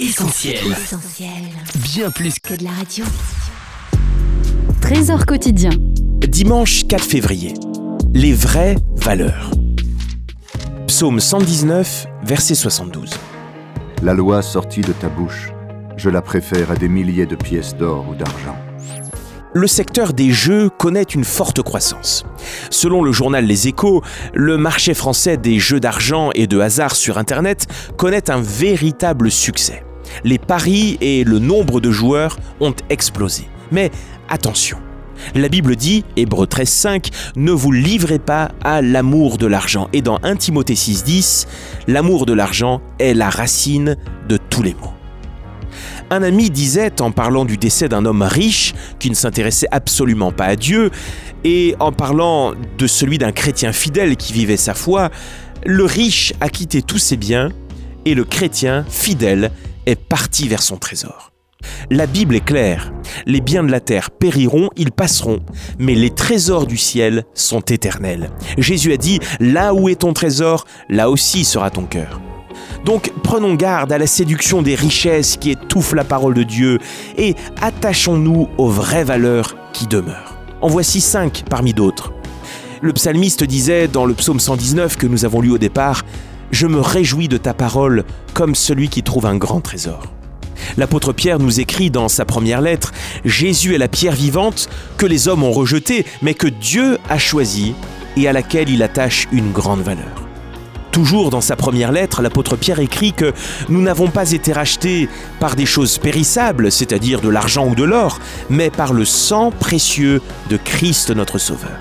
Essentiel. Bien plus que de la radio. Trésor quotidien. Dimanche 4 février. Les vraies valeurs. Psaume 119, verset 72. La loi sortie de ta bouche, je la préfère à des milliers de pièces d'or ou d'argent. Le secteur des jeux connaît une forte croissance. Selon le journal Les Échos, le marché français des jeux d'argent et de hasard sur Internet connaît un véritable succès les paris et le nombre de joueurs ont explosé. Mais attention, la Bible dit, Hébreu 13.5, ne vous livrez pas à l'amour de l'argent. Et dans 1 Timothée 6.10, l'amour de l'argent est la racine de tous les maux. Un ami disait, en parlant du décès d'un homme riche qui ne s'intéressait absolument pas à Dieu, et en parlant de celui d'un chrétien fidèle qui vivait sa foi, le riche a quitté tous ses biens et le chrétien fidèle est parti vers son trésor. La Bible est claire, les biens de la terre périront, ils passeront, mais les trésors du ciel sont éternels. Jésus a dit, là où est ton trésor, là aussi sera ton cœur. Donc prenons garde à la séduction des richesses qui étouffent la parole de Dieu et attachons-nous aux vraies valeurs qui demeurent. En voici cinq parmi d'autres. Le psalmiste disait dans le psaume 119 que nous avons lu au départ, je me réjouis de ta parole comme celui qui trouve un grand trésor. L'apôtre Pierre nous écrit dans sa première lettre, Jésus est la pierre vivante que les hommes ont rejetée, mais que Dieu a choisie et à laquelle il attache une grande valeur. Toujours dans sa première lettre, l'apôtre Pierre écrit que nous n'avons pas été rachetés par des choses périssables, c'est-à-dire de l'argent ou de l'or, mais par le sang précieux de Christ notre Sauveur.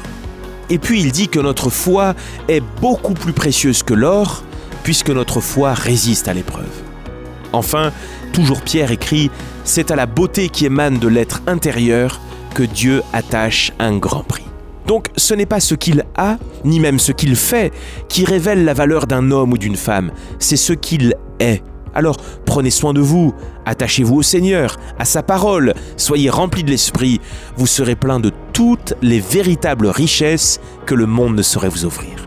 Et puis il dit que notre foi est beaucoup plus précieuse que l'or, puisque notre foi résiste à l'épreuve. Enfin, toujours Pierre écrit, c'est à la beauté qui émane de l'être intérieur que Dieu attache un grand prix. Donc ce n'est pas ce qu'il a, ni même ce qu'il fait, qui révèle la valeur d'un homme ou d'une femme, c'est ce qu'il est. Alors prenez soin de vous, attachez-vous au Seigneur, à sa parole, soyez remplis de l'Esprit, vous serez plein de toutes les véritables richesses que le monde ne saurait vous offrir.